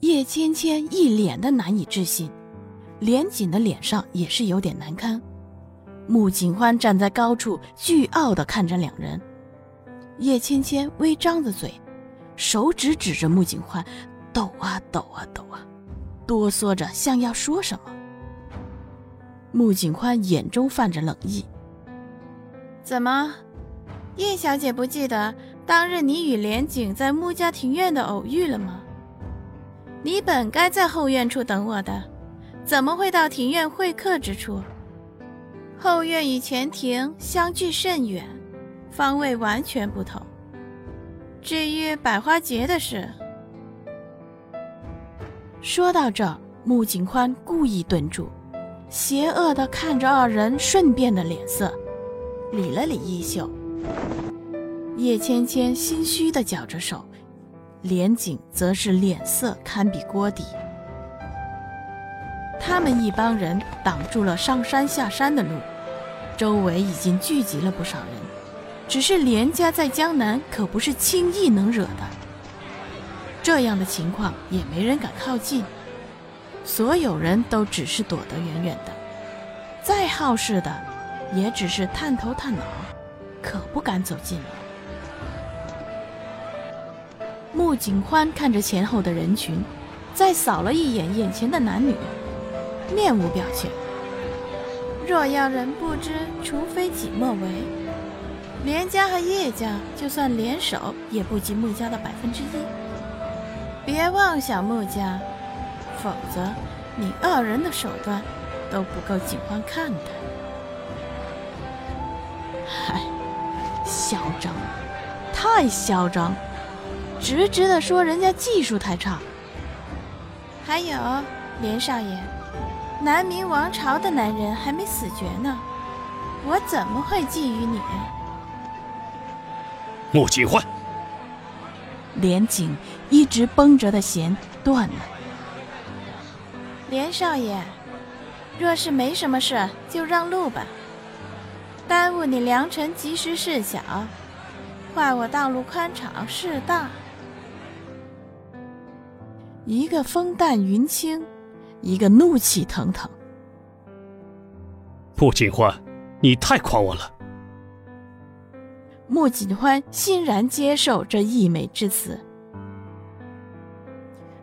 叶芊芊一脸的难以置信，连锦的脸上也是有点难堪。穆景欢站在高处，倨傲的看着两人。叶芊芊微张着嘴，手指指着穆景欢，抖啊抖啊抖啊，哆嗦着像要说什么。穆景欢眼中泛着冷意：“怎么，叶小姐不记得当日你与连锦在穆家庭院的偶遇了吗？”你本该在后院处等我的，怎么会到庭院会客之处？后院与前庭相距甚远，方位完全不同。至于百花节的事，说到这儿，穆景宽故意顿住，邪恶的看着二人，顺便的脸色，理了理衣袖。叶芊芊心虚的绞着手。连景则是脸色堪比锅底。他们一帮人挡住了上山下山的路，周围已经聚集了不少人。只是连家在江南可不是轻易能惹的，这样的情况也没人敢靠近，所有人都只是躲得远远的。再好事的，也只是探头探脑，可不敢走近了。穆景欢看着前后的人群，再扫了一眼眼前的男女，面无表情。若要人不知，除非己莫为。连家和叶家就算联手，也不及穆家的百分之一。别妄想穆家，否则你二人的手段都不够景欢看的。嗨，嚣张，太嚣张！直直的说，人家技术太差。还有，连少爷，南明王朝的男人还没死绝呢，我怎么会觊觎你？穆景欢，连锦一直绷着的弦断了。连少爷，若是没什么事，就让路吧，耽误你良辰吉时事小，坏我道路宽敞事大。一个风淡云轻，一个怒气腾腾。穆景欢，你太夸我了。穆景欢欣然接受这溢美之词。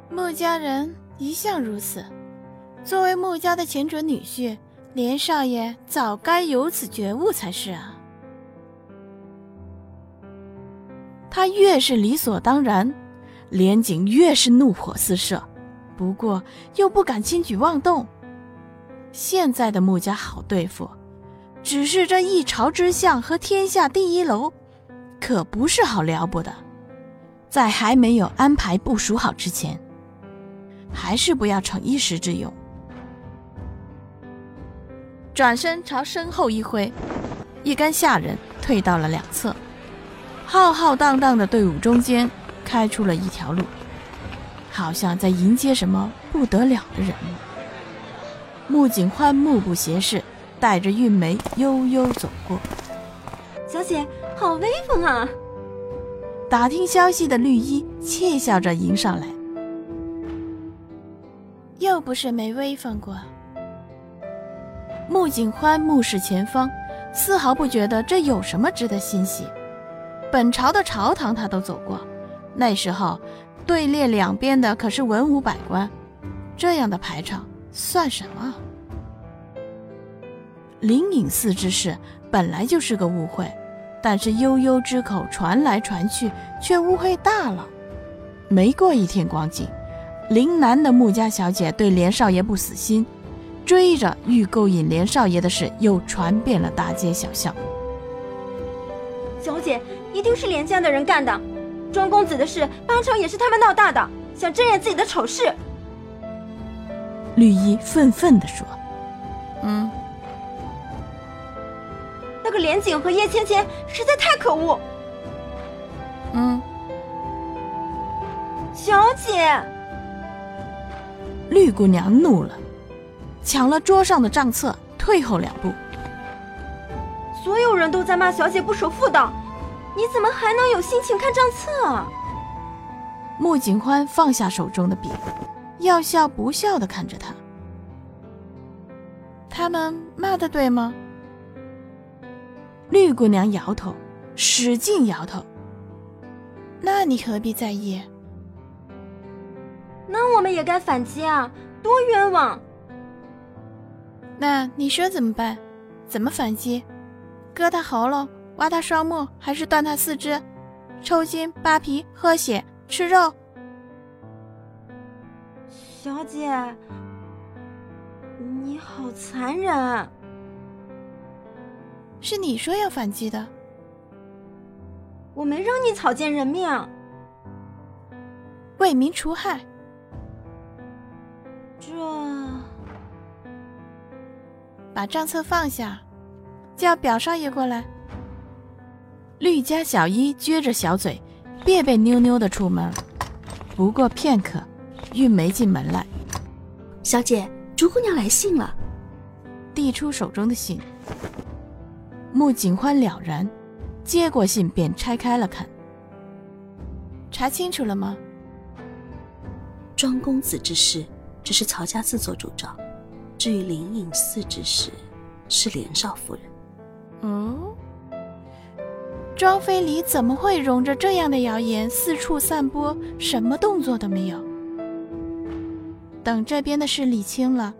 穆家人一向如此，作为穆家的前准女婿，连少爷早该有此觉悟才是啊。他越是理所当然。连景越是怒火四射，不过又不敢轻举妄动。现在的穆家好对付，只是这一朝之相和天下第一楼，可不是好撩拨的。在还没有安排部署好之前，还是不要逞一时之勇。转身朝身后一挥，一干下人退到了两侧，浩浩荡荡的队伍中间。开出了一条路，好像在迎接什么不得了的人物。穆景欢目不斜视，带着韵梅悠悠走过。小姐，好威风啊！打听消息的绿衣窃笑着迎上来。又不是没威风过。穆景欢目视前方，丝毫不觉得这有什么值得欣喜。本朝的朝堂他都走过。那时候，队列两边的可是文武百官，这样的排场算什么？灵隐寺之事本来就是个误会，但是悠悠之口传来传去，却误会大了。没过一天光景，林南的穆家小姐对连少爷不死心，追着欲勾引连少爷的事又传遍了大街小巷。小姐，一定是连家的人干的。庄公子的事，八成也是他们闹大的，想遮掩自己的丑事。绿衣愤愤地说：“嗯，那个连景和叶芊芊实在太可恶。”嗯，小姐，绿姑娘怒了，抢了桌上的账册，退后两步。所有人都在骂小姐不守妇道，你怎么还能有心情看账册？穆景欢放下手中的笔，要笑不笑的看着他。他们骂的对吗？绿姑娘摇头，使劲摇头。那你何必在意？那我们也该反击啊！多冤枉！那你说怎么办？怎么反击？割他喉咙，挖他双目，还是断他四肢？抽筋、扒皮、喝血、吃肉？小姐，你好残忍！是你说要反击的。我没让你草菅人命，为民除害。这，把账册放下，叫表少爷过来。绿家小一撅着小嘴，别别扭扭的出门。不过片刻，玉梅进门来，小姐，竹姑娘来信了。递出手中的信，穆景欢了然。接过信，便拆开了看。查清楚了吗？庄公子之事，只是曹家自作主张；至于灵隐寺之事，是连少夫人。哦，庄妃离怎么会容着这样的谣言四处散播？什么动作都没有。等这边的事理清了，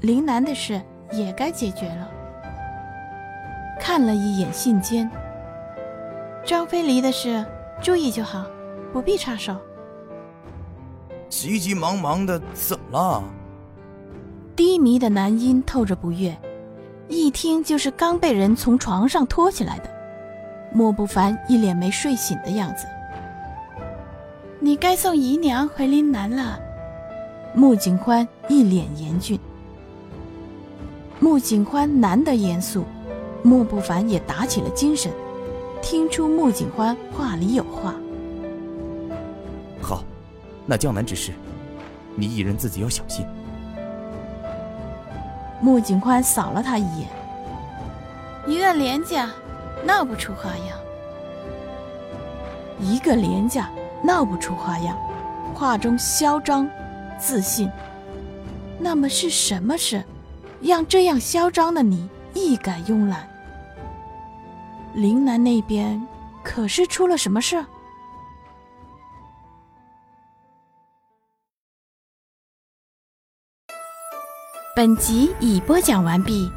林南的事也该解决了。看了一眼信笺。张飞离的事，注意就好，不必插手。急急忙忙的，怎么了？低迷的男音透着不悦，一听就是刚被人从床上拖起来的。莫不凡一脸没睡醒的样子。你该送姨娘回林南了。穆景欢一脸严峻。穆景欢难得严肃，莫不凡也打起了精神。听出穆景欢话里有话。好，那江南之事，你一人自己要小心。穆景欢扫了他一眼。一个廉价，闹不出花样。一个廉价，闹不出花样，话中嚣张，自信。那么是什么事，让这样嚣张的你一改慵懒？林南那边可是出了什么事？本集已播讲完毕。